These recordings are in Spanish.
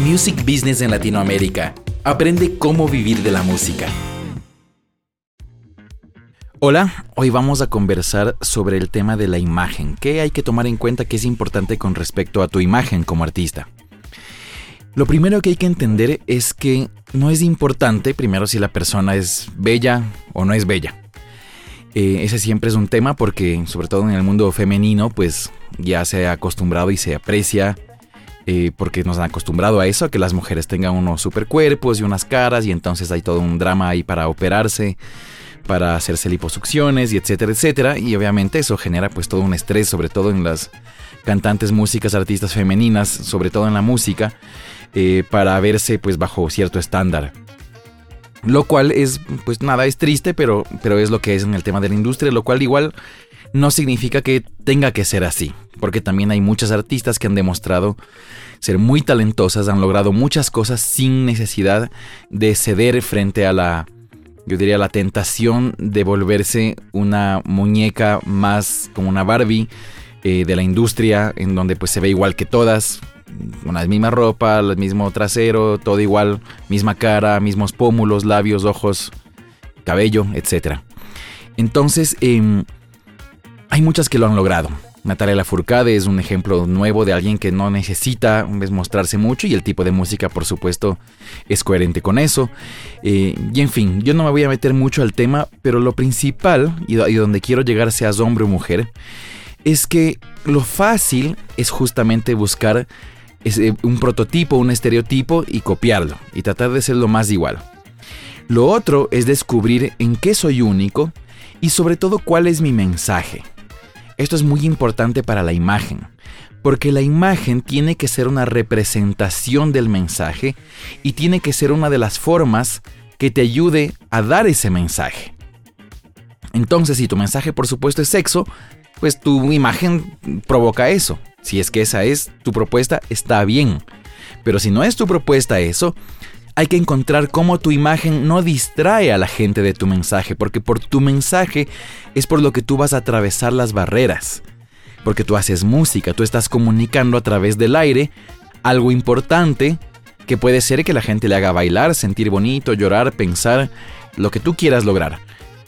Music Business en Latinoamérica. Aprende cómo vivir de la música. Hola, hoy vamos a conversar sobre el tema de la imagen. ¿Qué hay que tomar en cuenta que es importante con respecto a tu imagen como artista? Lo primero que hay que entender es que no es importante primero si la persona es bella o no es bella. Eh, ese siempre es un tema porque sobre todo en el mundo femenino pues ya se ha acostumbrado y se aprecia eh, porque nos han acostumbrado a eso, que las mujeres tengan unos super cuerpos y unas caras y entonces hay todo un drama ahí para operarse, para hacerse liposucciones y etcétera, etcétera. Y obviamente eso genera pues todo un estrés, sobre todo en las cantantes, músicas, artistas femeninas, sobre todo en la música, eh, para verse pues bajo cierto estándar. Lo cual es, pues nada, es triste, pero, pero es lo que es en el tema de la industria, lo cual igual no significa que tenga que ser así, porque también hay muchas artistas que han demostrado ser muy talentosas, han logrado muchas cosas sin necesidad de ceder frente a la, yo diría, la tentación de volverse una muñeca más como una Barbie eh, de la industria, en donde pues se ve igual que todas, con la misma ropa, el mismo trasero, todo igual, misma cara, mismos pómulos, labios, ojos, cabello, etc. Entonces, em, hay muchas que lo han logrado. Natalia Lafourcade es un ejemplo nuevo de alguien que no necesita mostrarse mucho y el tipo de música, por supuesto, es coherente con eso. Eh, y en fin, yo no me voy a meter mucho al tema, pero lo principal, y, donde quiero llegar, seas hombre o mujer, es que lo fácil es justamente buscar un prototipo, un estereotipo y copiarlo y tratar de ser lo más igual. Lo otro es descubrir en qué soy único y sobre todo cuál es mi mensaje. Esto es muy importante para la imagen, porque la imagen tiene que ser una representación del mensaje y tiene que ser una de las formas que te ayude a dar ese mensaje. Entonces, si tu mensaje por supuesto es sexo, pues tu imagen provoca eso. Si es que esa es tu propuesta, está bien. Pero si no es tu propuesta eso, hay que encontrar cómo tu imagen no distrae a la gente de tu mensaje, porque por tu mensaje es por lo que tú vas a atravesar las barreras. Porque tú haces música, tú estás comunicando a través del aire algo importante que puede ser que la gente le haga bailar, sentir bonito, llorar, pensar, lo que tú quieras lograr.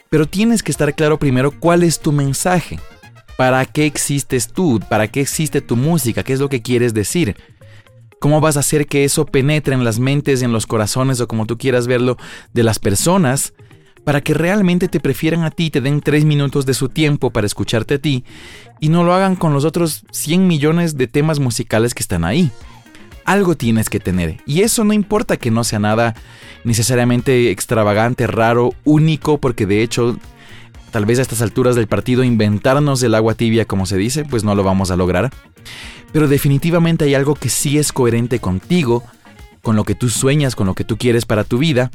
Pero tienes que estar claro primero cuál es tu mensaje. ¿Para qué existes tú? ¿Para qué existe tu música? ¿Qué es lo que quieres decir? ¿Cómo vas a hacer que eso penetre en las mentes, en los corazones o como tú quieras verlo de las personas para que realmente te prefieran a ti, te den tres minutos de su tiempo para escucharte a ti y no lo hagan con los otros 100 millones de temas musicales que están ahí? Algo tienes que tener y eso no importa que no sea nada necesariamente extravagante, raro, único, porque de hecho tal vez a estas alturas del partido inventarnos el agua tibia como se dice, pues no lo vamos a lograr pero definitivamente hay algo que sí es coherente contigo, con lo que tú sueñas, con lo que tú quieres para tu vida,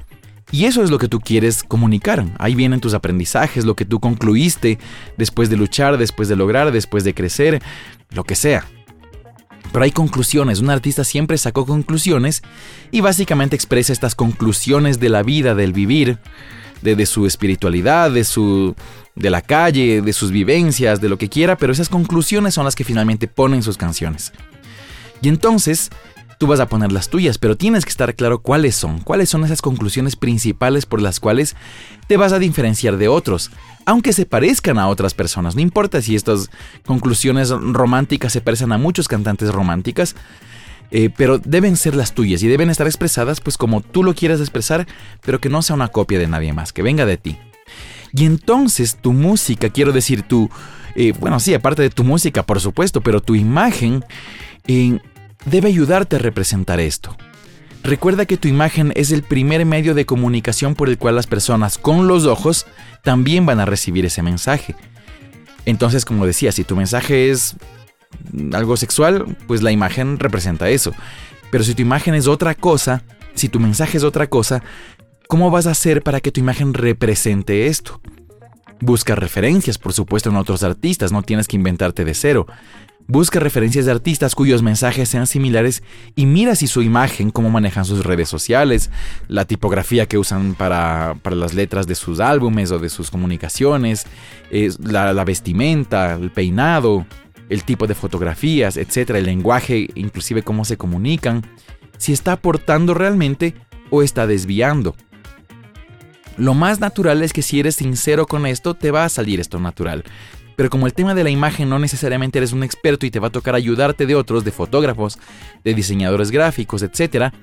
y eso es lo que tú quieres comunicar. Ahí vienen tus aprendizajes, lo que tú concluiste después de luchar, después de lograr, después de crecer, lo que sea. Pero hay conclusiones, un artista siempre sacó conclusiones y básicamente expresa estas conclusiones de la vida, del vivir, de, su espiritualidad, de su de la calle, de sus vivencias, de lo que quiera, pero esas conclusiones son las que finalmente ponen sus canciones. Y entonces, tú vas a poner las tuyas, pero tienes que estar claro cuáles son, cuáles son esas conclusiones principales por las cuales te vas a diferenciar de otros, aunque se parezcan a otras personas. No importa si estas conclusiones románticas se parecen a muchos cantantes románticas, eh, pero deben ser las tuyas y deben estar expresadas pues como tú lo quieras expresar, pero que no sea una copia de nadie más, que venga de ti. Y entonces tu música, quiero decir, tu, eh, bueno, sí, aparte de tu música, por supuesto, pero tu imagen eh, debe ayudarte a representar esto. Recuerda que tu imagen es el primer medio de comunicación por el cual las personas con los ojos también van a recibir ese mensaje. Entonces, como decía, si tu mensaje es algo sexual, pues la imagen representa eso. Pero si tu imagen es otra cosa, si tu mensaje es otra cosa, ¿cómo vas a hacer para que tu imagen represente esto? Busca referencias, por supuesto, en otros artistas, no tienes que inventarte de cero. Busca referencias de artistas cuyos mensajes sean similares y mira si su imagen, cómo manejan sus redes sociales, la tipografía que usan para, las letras de sus álbumes o de sus comunicaciones, la, la vestimenta, el peinado, el tipo de fotografías, etcétera, el lenguaje, inclusive cómo se comunican. si está aportando realmente o está desviando. Lo más natural es que si eres sincero con esto, te va a salir esto natural. Pero como el tema de la imagen no necesariamente eres un experto y te va a tocar ayudarte de otros, de fotógrafos, de diseñadores gráficos, etc.,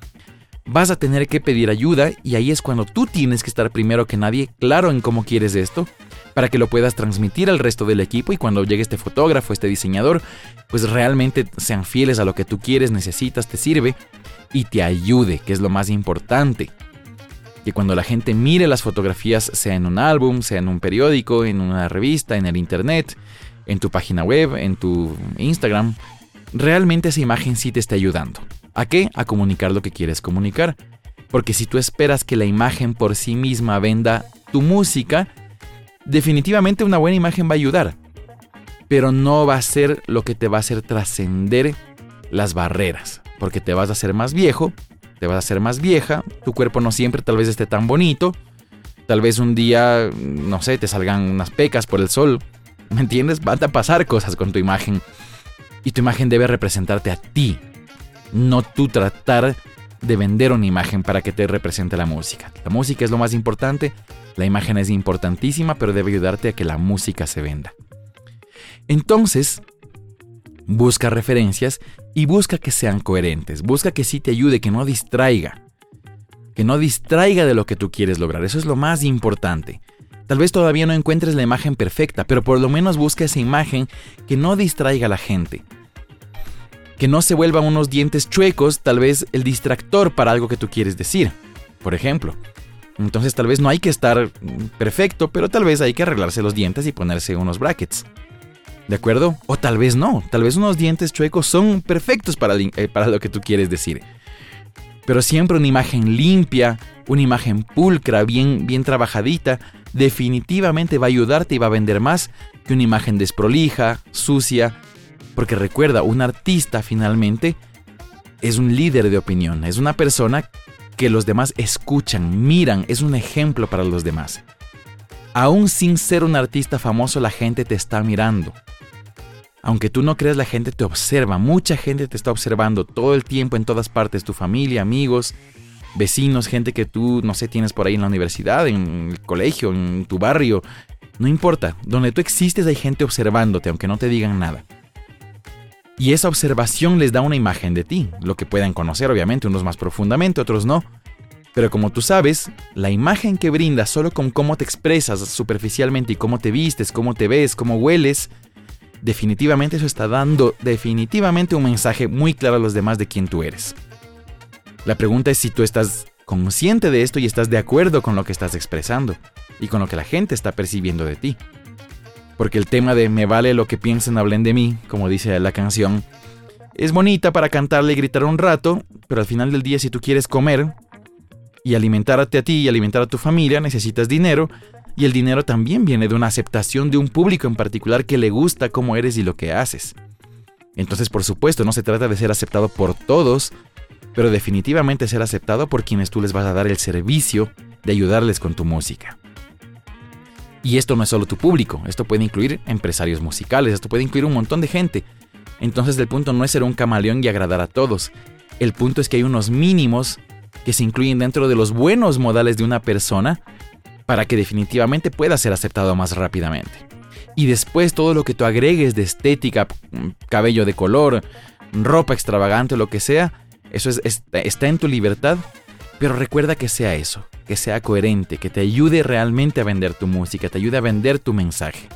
vas a tener que pedir ayuda y ahí es cuando tú tienes que estar primero que nadie claro en cómo quieres esto para que lo puedas transmitir al resto del equipo y cuando llegue este fotógrafo, este diseñador, pues realmente sean fieles a lo que tú quieres, necesitas, te sirve y te ayude, que es lo más importante. Que cuando la gente mire las fotografías, sea en un álbum, sea en un periódico, en una revista, en el internet, en tu página web, en tu Instagram, realmente esa imagen sí te está ayudando. ¿A qué? A comunicar lo que quieres comunicar. Porque si tú esperas que la imagen por sí misma venda tu música, definitivamente una buena imagen va a ayudar. Pero no va a ser lo que te va a hacer trascender las barreras. Porque te vas a hacer más viejo, te vas a hacer más vieja, tu cuerpo no siempre tal vez esté tan bonito. Tal vez un día, no sé, te salgan unas pecas por el sol. ¿Me entiendes? Van a pasar cosas con tu imagen. Y tu imagen debe representarte a ti, no tú tratar de vender una imagen para que te represente la música. La música es lo más importante, la imagen es importantísima, pero debe ayudarte a que la música se venda. Entonces, busca referencias y busca que sean coherentes, busca que sí te ayude, que no distraiga, que no distraiga de lo que tú quieres lograr, eso es lo más importante. Tal vez todavía no encuentres la imagen perfecta, pero por lo menos busca esa imagen que no distraiga a la gente, que no se vuelvan unos dientes chuecos, tal vez el distractor para algo que tú quieres decir, por ejemplo. Entonces tal vez no hay que estar perfecto, pero tal vez hay que arreglarse los dientes y ponerse unos brackets. ¿De acuerdo? O tal vez no, tal vez unos dientes chuecos son perfectos para, eh, para lo que tú quieres decir. Pero siempre una imagen limpia, una imagen pulcra, bien, bien trabajadita, definitivamente va a ayudarte y va a vender más que una imagen desprolija, sucia, porque recuerda, un artista finalmente es un líder de opinión, es una persona que los demás escuchan, miran, es un ejemplo para los demás. Aún sin ser un artista famoso, la gente te está mirando. Aunque tú no creas, la gente te observa, mucha gente te está observando todo el tiempo en todas partes, tu familia, amigos, vecinos, gente que tú, no sé, tienes por ahí en la universidad, en el colegio, en tu barrio, no importa, donde tú existes hay gente observándote, aunque no te digan nada. Y esa observación les da una imagen de ti, lo que puedan conocer obviamente, unos más profundamente, otros no. Pero como tú sabes, la imagen que brindas solo con cómo te expresas superficialmente y cómo te vistes, cómo te ves, cómo hueles, definitivamente eso está dando definitivamente un mensaje muy claro a los demás de quién tú eres. La pregunta es si tú estás consciente de esto y estás de acuerdo con lo que estás expresando y con lo que la gente está percibiendo de ti. Porque el tema de me vale lo que piensen, hablen de mí, como dice la canción, es bonita para cantarle y gritar un rato, pero al final del día si tú quieres comer y alimentarte a ti y alimentar a tu familia, necesitas dinero, y el dinero también viene de una aceptación de un público en particular que le gusta cómo eres y lo que haces. Entonces, por supuesto, no se trata de ser aceptado por todos, pero definitivamente ser aceptado por quienes tú les vas a dar el servicio de ayudarles con tu música. Y esto no es solo tu público, esto puede incluir empresarios musicales, esto puede incluir un montón de gente. Entonces el punto no es ser un camaleón y agradar a todos. El punto es que hay unos mínimos que se incluyen dentro de los buenos modales de una persona para que definitivamente pueda ser aceptado más rápidamente. Y después todo lo que tú agregues de estética, cabello de color, ropa extravagante lo que sea, eso está en tu libertad, pero recuerda que sea eso, que sea coherente, que te ayude realmente a vender tu música, te ayude a vender tu mensaje.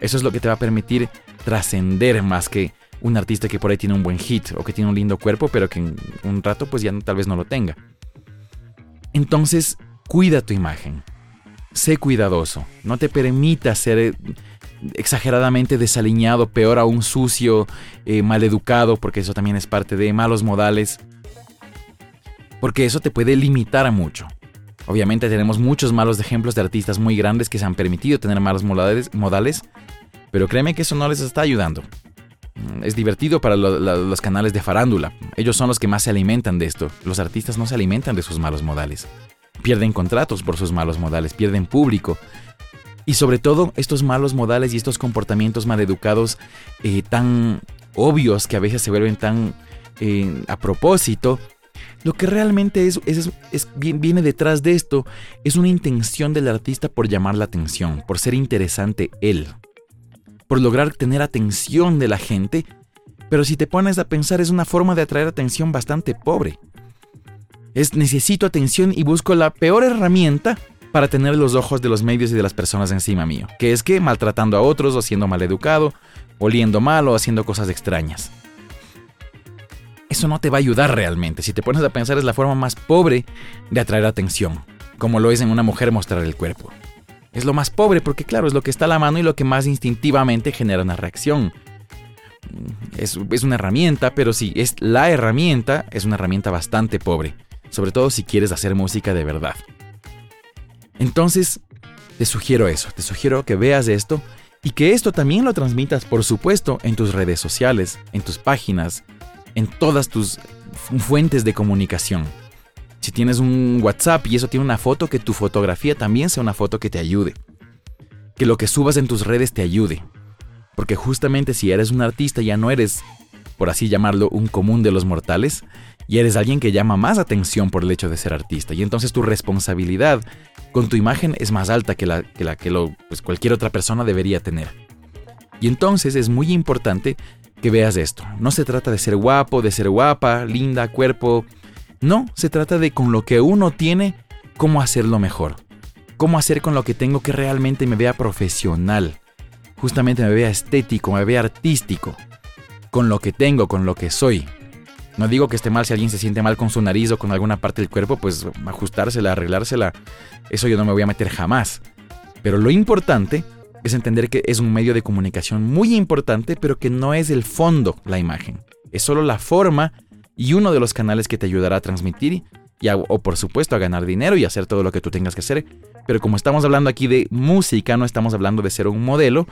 Eso es lo que te va a permitir trascender más que un artista que por ahí tiene un buen hit o que tiene un lindo cuerpo, pero que en un rato pues ya tal vez no lo tenga. Entonces, cuida tu imagen. Sé cuidadoso. No te permitas ser eh, exageradamente desaliñado, peor aún sucio, eh, maleducado, porque eso también es parte de malos modales. Porque eso te puede limitar a mucho. Obviamente tenemos muchos malos ejemplos de artistas muy grandes que se han permitido tener malos modales, pero créeme que eso no les está ayudando. Mm, es divertido para los canales de farándula. Ellos son los que más se alimentan de esto. Los artistas no se alimentan de sus malos modales. Pierden contratos por sus malos modales, pierden público. Y sobre todo, estos malos modales y estos comportamientos maleducados eh, tan obvios que a veces se vuelven tan eh, a propósito, Lo que realmente es, viene detrás de esto es una intención del artista por llamar la atención, por ser interesante él, por lograr tener atención de la gente, pero si te pones a pensar es una forma de atraer atención bastante pobre. Es necesito atención y busco la peor herramienta para tener los ojos de los medios y de las personas encima mío, que es que maltratando a otros o siendo maleducado, oliendo mal o haciendo cosas extrañas. Eso no te va a ayudar realmente. Si te pones a pensar es la forma más pobre de atraer atención, como lo es en una mujer mostrar el cuerpo. Es lo más pobre porque claro, es lo que está a la mano y lo que más instintivamente genera una reacción. Es, es una herramienta, pero si es la herramienta, es una herramienta bastante pobre, sobre todo si quieres hacer música de verdad. Entonces, te sugiero eso, te sugiero que veas esto y que esto también lo transmitas, por supuesto, en tus redes sociales, en tus páginas, en todas tus fuentes de comunicación. Si tienes un WhatsApp y eso tiene una foto, que tu fotografía también sea una foto que te ayude. Que lo que subas en tus redes te ayude. Porque justamente si eres un artista ya no eres, por así llamarlo, un común de los mortales, y eres alguien que llama más atención por el hecho de ser artista. Y entonces tu responsabilidad con tu imagen es más alta que la que, la, que lo, pues cualquier otra persona debería tener. Y entonces es muy importante que veas esto. No se trata de ser guapo, de ser guapa, linda, cuerpo. No, se trata de con lo que uno tiene, cómo hacerlo mejor. Cómo hacer con lo que tengo que realmente me vea profesional. Justamente me vea estético, me vea artístico. Con lo que tengo, con lo que soy. No digo que esté mal si alguien se siente mal con su nariz o con alguna parte del cuerpo, pues ajustársela, arreglársela. Eso yo no me voy a meter jamás. Pero lo importante es entender que es un medio de comunicación muy importante, pero que no es el fondo la imagen. Es solo la forma y uno de los canales que te ayudará a transmitir y o por supuesto a ganar dinero y hacer todo lo que tú tengas que hacer. Pero como estamos hablando aquí de música, no estamos hablando de ser un modelo,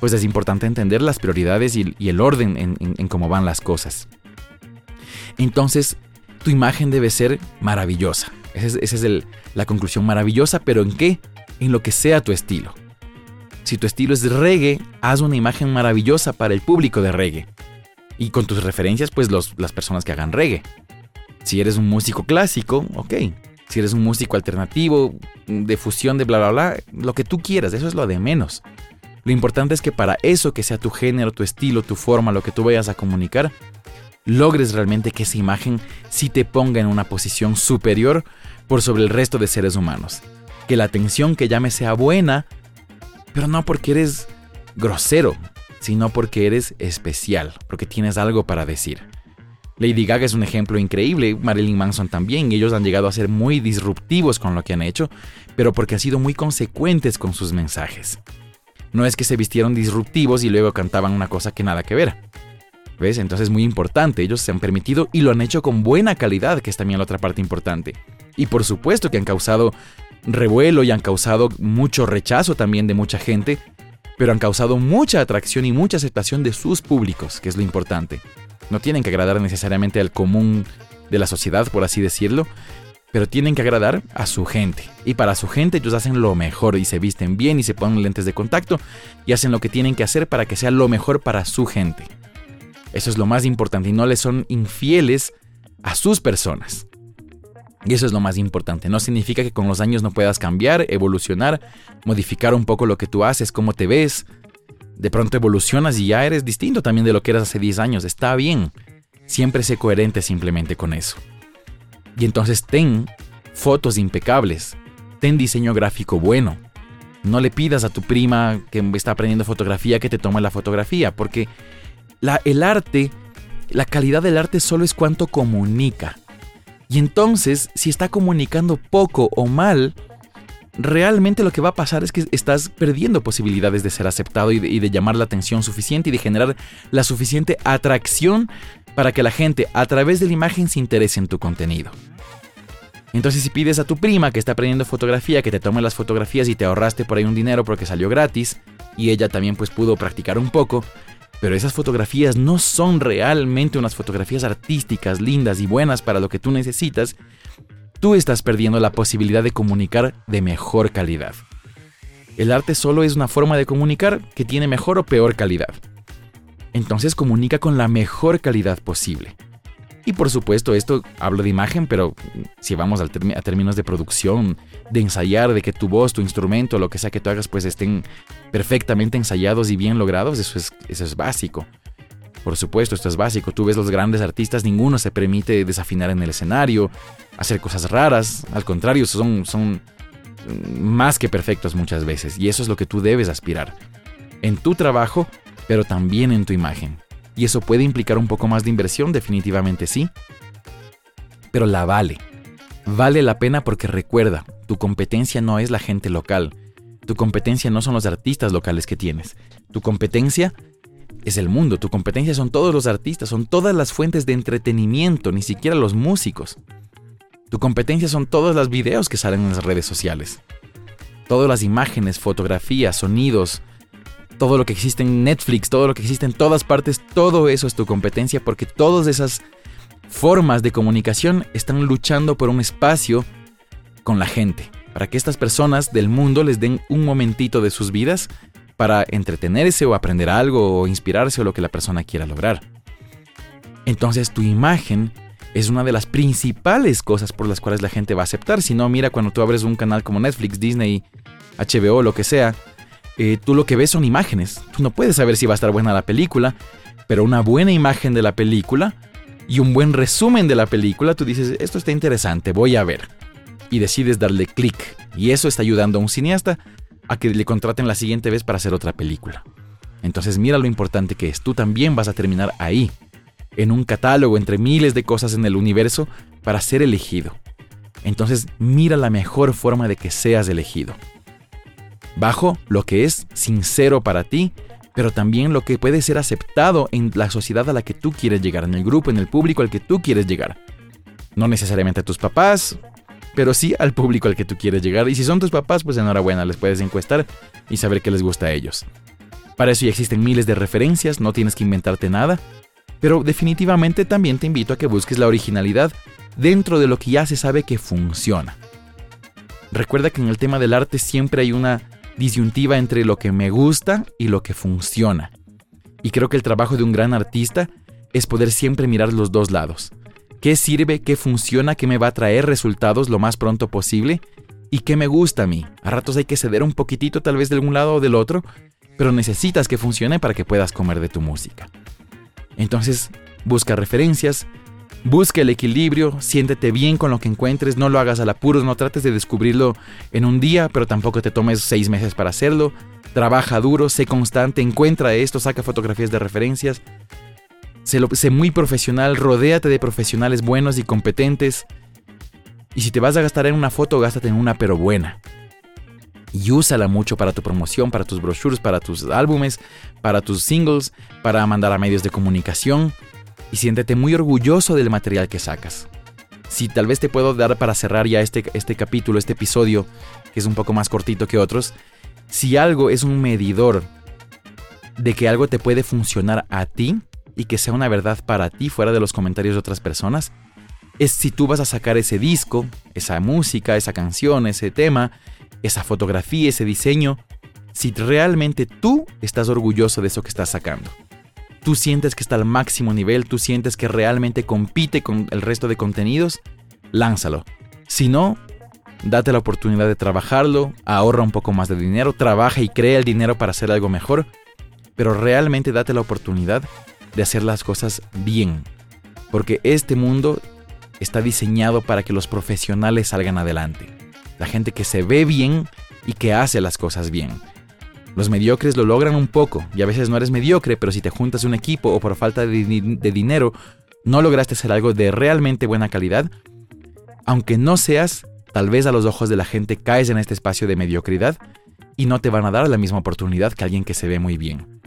pues es importante entender las prioridades y, el orden en cómo van las cosas. Entonces, tu imagen debe ser maravillosa. Esa es, la conclusión maravillosa, pero ¿en qué? En lo que sea tu estilo. Si tu estilo es reggae, haz una imagen maravillosa para el público de reggae. Y con tus referencias, pues las personas que hagan reggae. Si eres un músico clásico, ok. Si eres un músico alternativo, de fusión, de bla, bla, bla, lo que tú quieras, eso es lo de menos. Lo importante es que para eso que sea tu género, tu estilo, tu forma, lo que tú vayas a comunicar, logres realmente que esa imagen sí te ponga en una posición superior por sobre el resto de seres humanos. Que la atención que llame sea buena, pero no porque eres grosero, sino porque eres especial, porque tienes algo para decir. Lady Gaga es un ejemplo increíble, Marilyn Manson también, ellos han llegado a ser muy disruptivos con lo que han hecho, pero porque han sido muy consecuentes con sus mensajes. No es que se vistieron disruptivos y luego cantaban una cosa que nada que ver. ¿Ves? Entonces es muy importante. Ellos se han permitido y lo han hecho con buena calidad, que es también la otra parte importante. Y por supuesto que han causado revuelo y han causado mucho rechazo también de mucha gente, pero han causado mucha atracción y mucha aceptación de sus públicos, que es lo importante. No tienen que agradar necesariamente al común de la sociedad, por así decirlo, pero tienen que agradar a su gente. Y para su gente ellos hacen lo mejor y se visten bien y se ponen lentes de contacto y hacen lo que tienen que hacer para que sea lo mejor para su gente. Eso es lo más importante y no les son infieles a sus personas. Y eso es lo más importante. No significa que con los años no puedas cambiar, evolucionar, modificar un poco lo que tú haces, cómo te ves. De pronto evolucionas y ya eres distinto también de lo que eras hace 10 años. Está bien. Siempre sé coherente simplemente con eso. Y entonces ten fotos impecables. Ten diseño gráfico bueno. No le pidas a tu prima que está aprendiendo fotografía que te tome la fotografía, porque el arte, la calidad del arte solo es cuánto comunica. Y entonces, si está comunicando poco o mal, realmente lo que va a pasar es que estás perdiendo posibilidades de ser aceptado y de, llamar la atención suficiente y de generar la suficiente atracción para que la gente a través de la imagen se interese en tu contenido. Entonces si pides a tu prima que está aprendiendo fotografía que te tome las fotografías y te ahorraste por ahí un dinero porque salió gratis y ella también pues pudo practicar un poco, pero esas fotografías no son realmente unas fotografías artísticas, lindas y buenas para lo que tú necesitas, tú estás perdiendo la posibilidad de comunicar de mejor calidad. El arte solo es una forma de comunicar que tiene mejor o peor calidad. Entonces comunica con la mejor calidad posible. Y por supuesto, esto hablo de imagen, pero si vamos a términos de producción, de ensayar, de que tu voz, tu instrumento, lo que sea que tú hagas, pues estén perfectamente ensayados y bien logrados, eso es, eso es básico. Por supuesto, esto es básico. Tú ves los grandes artistas, ninguno se permite desafinar en el escenario, hacer cosas raras. Al contrario, son, son más que perfectos muchas veces. Y eso es lo que tú debes aspirar. En tu trabajo, pero también en tu imagen. Y eso puede implicar un poco más de inversión, definitivamente sí. Pero la vale. Vale la pena porque recuerda, tu competencia no es la gente local. Tu competencia no son los artistas locales que tienes. Tu competencia es el mundo. Tu competencia son todos los artistas, son todas las fuentes de entretenimiento, ni siquiera los músicos. Tu competencia son todos los videos que salen en las redes sociales. Todas las imágenes, fotografías, sonidos, todo lo que existe en Netflix, todo lo que existe en todas partes, todo eso es tu competencia porque todas esas formas de comunicación están luchando por un espacio con la gente, para que estas personas del mundo les den un momentito de sus vidas para entretenerse o aprender algo o inspirarse o lo que la persona quiera lograr. Entonces tu imagen es una de las principales cosas por las cuales la gente va a aceptar. Si no, mira cuando tú abres un canal como Netflix, Disney, HBO, lo que sea, eh, tú lo que ves son imágenes. Tú no puedes saber si va a estar buena la película, pero una buena imagen de la película y un buen resumen de la película, tú dices, esto está interesante, voy a ver. Y decides darle clic. Y eso está ayudando a un cineasta a que le contraten la siguiente vez para hacer otra película. Entonces mira lo importante que es. Tú también vas a terminar ahí, en un catálogo entre miles de cosas en el universo para ser elegido. Entonces mira la mejor forma de que seas elegido bajo lo que es sincero para ti, pero también lo que puede ser aceptado en la sociedad a la que tú quieres llegar, en el grupo, en el público al que tú quieres llegar. No necesariamente a tus papás, pero sí al público al que tú quieres llegar. Y si son tus papás, pues enhorabuena, les puedes encuestar y saber qué les gusta a ellos. Para eso ya existen miles de referencias, no tienes que inventarte nada, pero definitivamente también te invito a que busques la originalidad dentro de lo que ya se sabe que funciona. Recuerda que en el tema del arte siempre hay una disyuntiva entre lo que me gusta y lo que funciona. Y creo que el trabajo de un gran artista es poder siempre mirar los dos lados. ¿Qué sirve, qué funciona, qué me va a traer resultados lo más pronto posible? ¿Y qué me gusta a mí? A ratos hay que ceder un poquitito tal vez de algún lado o del otro, pero necesitas que funcione para que puedas comer de tu música. Entonces, busca referencias, Busca el equilibrio, siéntete bien con lo que encuentres, no lo hagas al apuro, no trates de descubrirlo en un día, pero tampoco te tomes seis meses para hacerlo. Trabaja duro, sé constante, encuentra esto, saca fotografías de referencias. Sé, muy profesional, rodéate de profesionales buenos y competentes. Y si te vas a gastar en una foto, gástate en una pero buena. Y úsala mucho para tu promoción, para tus brochures, para tus álbumes, para tus singles, para mandar a medios de comunicación y siéntete muy orgulloso del material que sacas. Si tal vez te puedo dar para cerrar ya este, este capítulo, este episodio, que es un poco más cortito que otros, si algo es un medidor de que algo te puede funcionar a ti y que sea una verdad para ti fuera de los comentarios de otras personas, es si tú vas a sacar ese disco, esa música, esa canción, ese tema, esa fotografía, ese diseño, si realmente tú estás orgulloso de eso que estás sacando tú sientes que está al máximo nivel, tú sientes que realmente compite con el resto de contenidos, lánzalo. Si no, date la oportunidad de trabajarlo, ahorra un poco más de dinero, trabaja y crea el dinero para hacer algo mejor, pero realmente date la oportunidad de hacer las cosas bien, porque este mundo está diseñado para que los profesionales salgan adelante, la gente que se ve bien y que hace las cosas bien. Los mediocres lo logran un poco, y a veces no eres mediocre, pero si te juntas un equipo o por falta de, dinero no lograste hacer algo de realmente buena calidad, aunque no seas, tal vez a los ojos de la gente caes en este espacio de mediocridad y no te van a dar la misma oportunidad que alguien que se ve muy bien.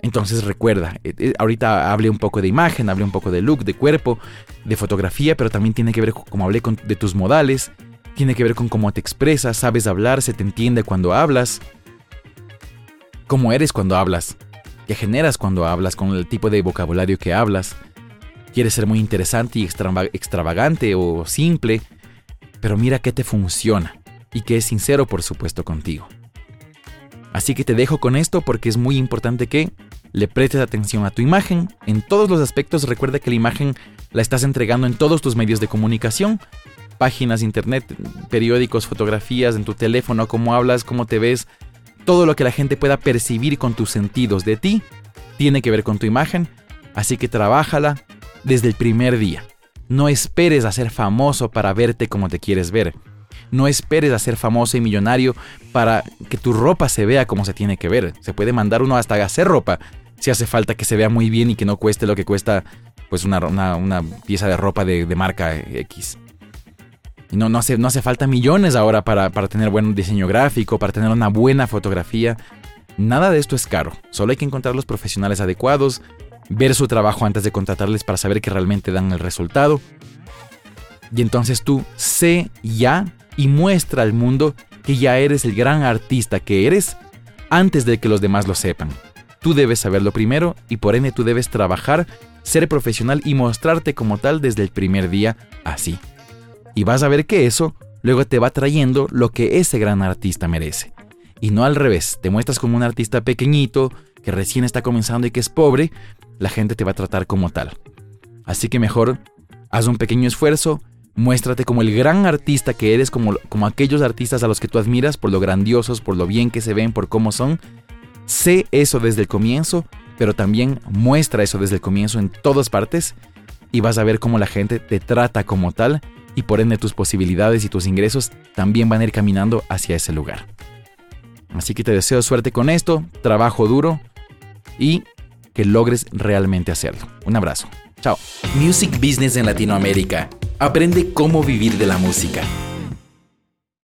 Entonces recuerda, eh, eh, ahorita hablé un poco de imagen, hablé un poco de look, de cuerpo, de fotografía, pero también tiene que ver, como hablé, de tus modales, tiene que ver con cómo te expresas, sabes hablar, se te entiende cuando hablas cómo eres cuando hablas, qué generas cuando hablas, con el tipo de vocabulario que hablas. Quieres ser muy interesante y extravagante o simple, pero mira qué te funciona y que es sincero, por supuesto, contigo. Así que te dejo con esto porque es muy importante que le prestes atención a tu imagen. En todos los aspectos recuerda que la imagen la estás entregando en todos tus medios de comunicación. Páginas, internet, periódicos, fotografías, en tu teléfono, cómo hablas, cómo te ves. Todo lo que la gente pueda percibir con tus sentidos de ti tiene que ver con tu imagen. Así que trabájala desde el primer día. No esperes a ser famoso para verte como te quieres ver. No esperes a ser famoso y millonario para que tu ropa se vea como se tiene que ver. Se puede mandar uno hasta hacer ropa si hace falta que se vea muy bien y que no cueste lo que cuesta pues una, una, pieza de ropa de, marca X. No, no, hace, no hace falta millones ahora para, para tener buen diseño gráfico, para tener una buena fotografía. Nada de esto es caro. Solo hay que encontrar los profesionales adecuados, ver su trabajo antes de contratarles para saber que realmente dan el resultado. Y entonces tú sé ya y muestra al mundo que ya eres el gran artista que eres antes de que los demás lo sepan. Tú debes saberlo primero y por ende tú debes trabajar, ser profesional y mostrarte como tal desde el primer día así. Y vas a ver que eso luego te va trayendo lo que ese gran artista merece. Y no al revés, te muestras como un artista pequeñito, que recién está comenzando y que es pobre, la gente te va a tratar como tal. Así que mejor, haz un pequeño esfuerzo, Muéstrate como el gran artista que eres, como, como aquellos artistas a los que tú admiras por lo grandiosos, por lo bien que se ven, por cómo son. Sé eso desde el comienzo, pero también muestra eso desde el comienzo en todas partes y vas a ver cómo la gente te trata como tal y por ende tus posibilidades y tus ingresos también van a ir caminando hacia ese lugar. Así que te deseo suerte con esto, trabajo duro y que logres realmente hacerlo. Un abrazo. Chao. Music Business en Latinoamérica Aprende cómo vivir de la música.